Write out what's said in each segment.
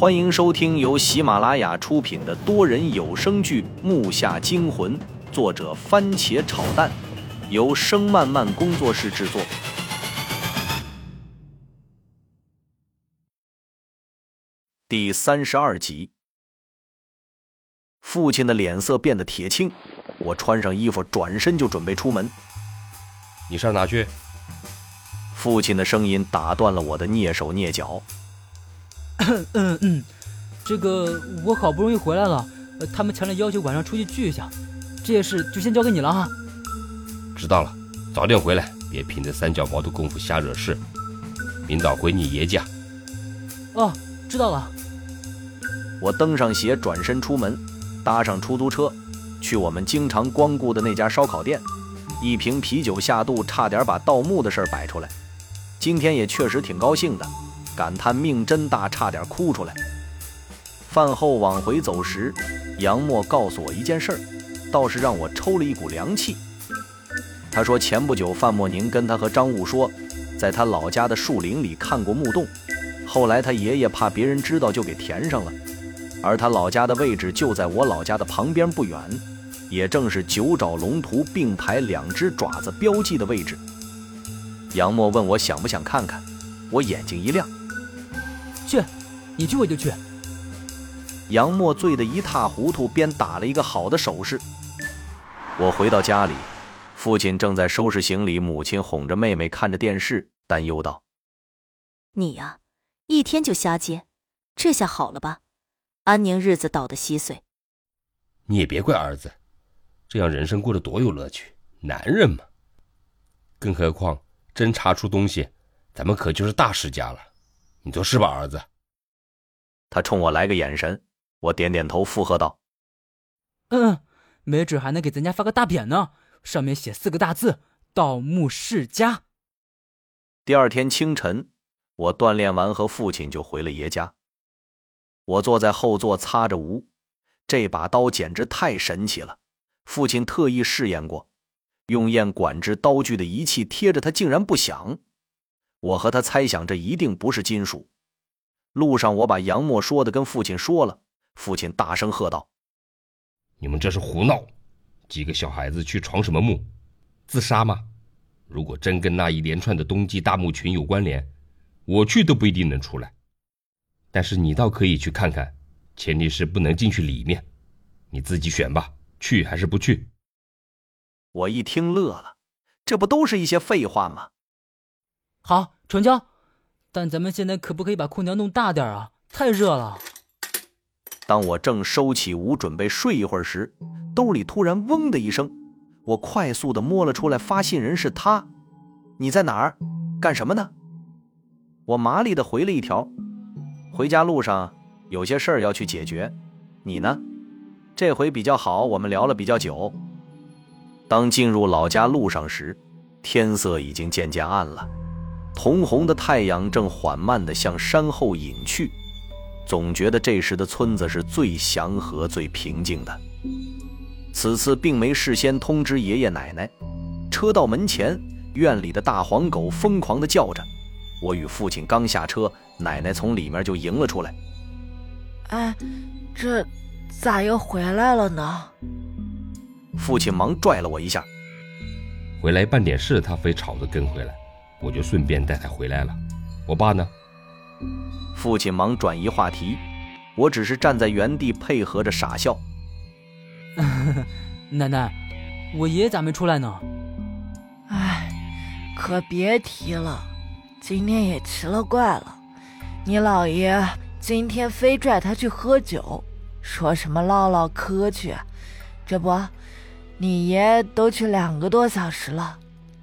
欢迎收听由喜马拉雅出品的多人有声剧《木下惊魂》，作者番茄炒蛋，由声漫漫工作室制作。第三十二集，父亲的脸色变得铁青，我穿上衣服，转身就准备出门。你上哪去？父亲的声音打断了我的蹑手蹑脚。嗯嗯，这个我好不容易回来了，他们强烈要求晚上出去聚一下，这些事就先交给你了哈。知道了，早点回来，别凭着三脚猫的功夫瞎惹事。明早回你爷家。哦，知道了。我蹬上鞋，转身出门，搭上出租车，去我们经常光顾的那家烧烤店。一瓶啤酒下肚，差点把盗墓的事摆出来。今天也确实挺高兴的，感叹命真大，差点哭出来。饭后往回走时，杨默告诉我一件事儿，倒是让我抽了一股凉气。他说前不久范莫宁跟他和张悟说，在他老家的树林里看过墓洞，后来他爷爷怕别人知道，就给填上了。而他老家的位置就在我老家的旁边不远，也正是九爪龙图并排两只爪子标记的位置。杨默问我想不想看看，我眼睛一亮，你去我就去。杨默醉得一塌糊涂，边打了一个好的手势。我回到家里，父亲正在收拾行李，母亲哄着妹妹看着电视，担忧道：“你呀，一天就瞎接，这下好了吧？”安宁日子倒得稀碎，你也别怪儿子，这样人生过得多有乐趣。男人嘛，更何况真查出东西，咱们可就是大世家了。你说是吧，儿子？他冲我来个眼神，我点点头附和道：“嗯，没准还能给咱家发个大匾呢，上面写四个大字‘盗墓世家’。”第二天清晨，我锻炼完和父亲就回了爷家。我坐在后座擦着无，这把刀简直太神奇了。父亲特意试验过，用验管制刀具的仪器贴着它，竟然不响。我和他猜想，这一定不是金属。路上，我把杨默说的跟父亲说了，父亲大声喝道：“你们这是胡闹！几个小孩子去闯什么墓？自杀吗？如果真跟那一连串的冬季大墓群有关联，我去都不一定能出来。”但是你倒可以去看看，前提是不能进去里面，你自己选吧，去还是不去？我一听乐了，这不都是一些废话吗？好，成交。但咱们现在可不可以把空调弄大点啊？太热了。当我正收起屋准备睡一会儿时，兜里突然嗡的一声，我快速的摸了出来，发信人是他。你在哪儿？干什么呢？我麻利的回了一条。回家路上有些事儿要去解决，你呢？这回比较好，我们聊了比较久。当进入老家路上时，天色已经渐渐暗了，铜红的太阳正缓慢地向山后隐去，总觉得这时的村子是最祥和、最平静的。此次并没事先通知爷爷奶奶，车到门前，院里的大黄狗疯狂地叫着。我与父亲刚下车，奶奶从里面就迎了出来。哎，这咋又回来了呢？父亲忙拽了我一下。回来办点事，他非吵着跟回来，我就顺便带他回来了。我爸呢？父亲忙转移话题，我只是站在原地配合着傻笑。奶奶，我爷爷咋没出来呢？哎，可别提了。今天也奇了怪了，你姥爷今天非拽他去喝酒，说什么唠唠嗑去，这不，你爷都去两个多小时了，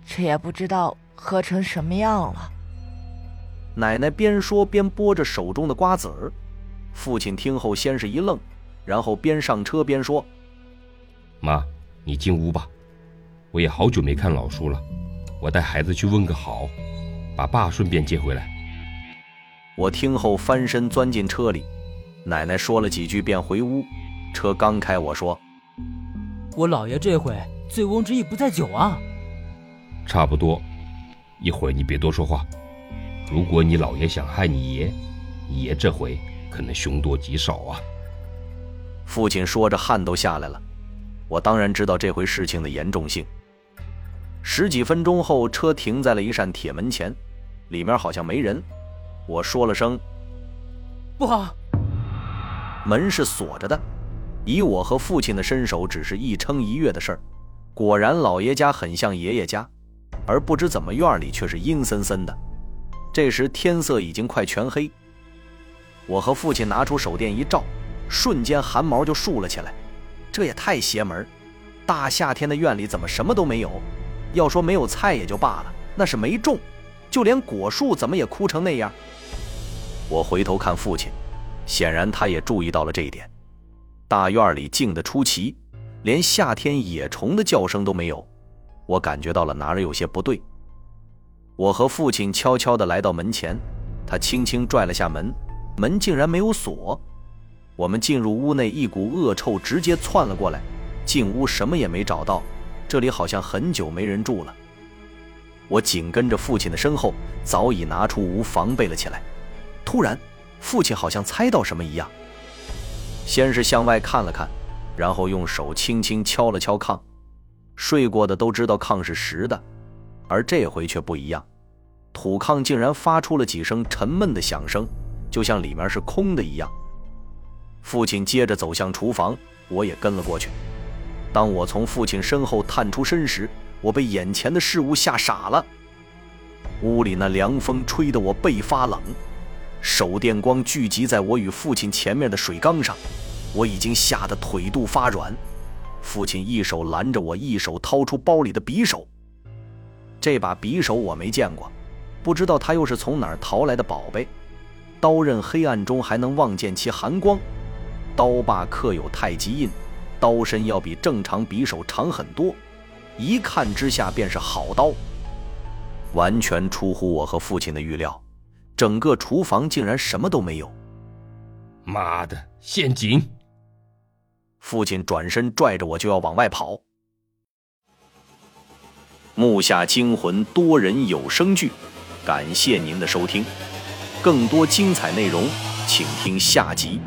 这也不知道喝成什么样了。奶奶边说边剥着手中的瓜子儿，父亲听后先是一愣，然后边上车边说：“妈，你进屋吧，我也好久没看老叔了，我带孩子去问个好。”把爸顺便接回来。我听后翻身钻进车里，奶奶说了几句便回屋。车刚开，我说：“我姥爷这回醉翁之意不在酒啊。”差不多，一会儿你别多说话。如果你姥爷想害你爷，你爷这回可可能凶多吉少啊！父亲说着，汗都下来了。我当然知道这回事情的严重性。十几分钟后，车停在了一扇铁门前，里面好像没人。我说了声“不好”，门是锁着的。以我和父亲的身手，只是一撑一跃的事儿。果然，老爷家很像爷爷家，而不知怎么院里却是阴森森的。这时天色已经快全黑。我和父亲拿出手电一照，瞬间汗毛就竖了起来。这也太邪门！大夏天的院里怎么什么都没有？要说没有菜也就罢了，那是没种，就连果树怎么也枯成那样。我回头看父亲，显然他也注意到了这一点。大院里静得出奇，连夏天野虫的叫声都没有。我感觉到了哪儿有些不对。我和父亲悄悄地来到门前，他轻轻拽了下门，门竟然没有锁。我们进入屋内，一股恶臭直接窜了过来。进屋什么也没找到，这里好像很久没人住了。我紧跟着父亲的身后，早已拿出无防备了起来。突然，父亲好像猜到什么一样。先是向外看了看，然后用手轻轻敲了敲炕。睡过的都知道炕是实的，而这回却不一样，土炕竟然发出了几声沉闷的响声，就像里面是空的一样。父亲接着走向厨房，我也跟了过去。当我从父亲身后探出身时，我被眼前的事物吓傻了。屋里那凉风吹得我背发冷。手电光聚集在我与父亲前面的水缸上，我已经吓得腿肚发软。父亲一手拦着我，一手掏出包里的匕首。这把匕首我没见过，不知道他又是从哪儿淘来的宝贝。刀刃黑暗中还能望见其寒光，刀把刻有太极印，刀身要比正常匕首长很多，一看之下便是好刀，完全出乎我和父亲的预料。整个厨房竟然什么都没有！妈的，陷阱！父亲转身拽着我就要往外跑。木下惊魂多人有声剧，感谢您的收听，更多精彩内容，请听下集。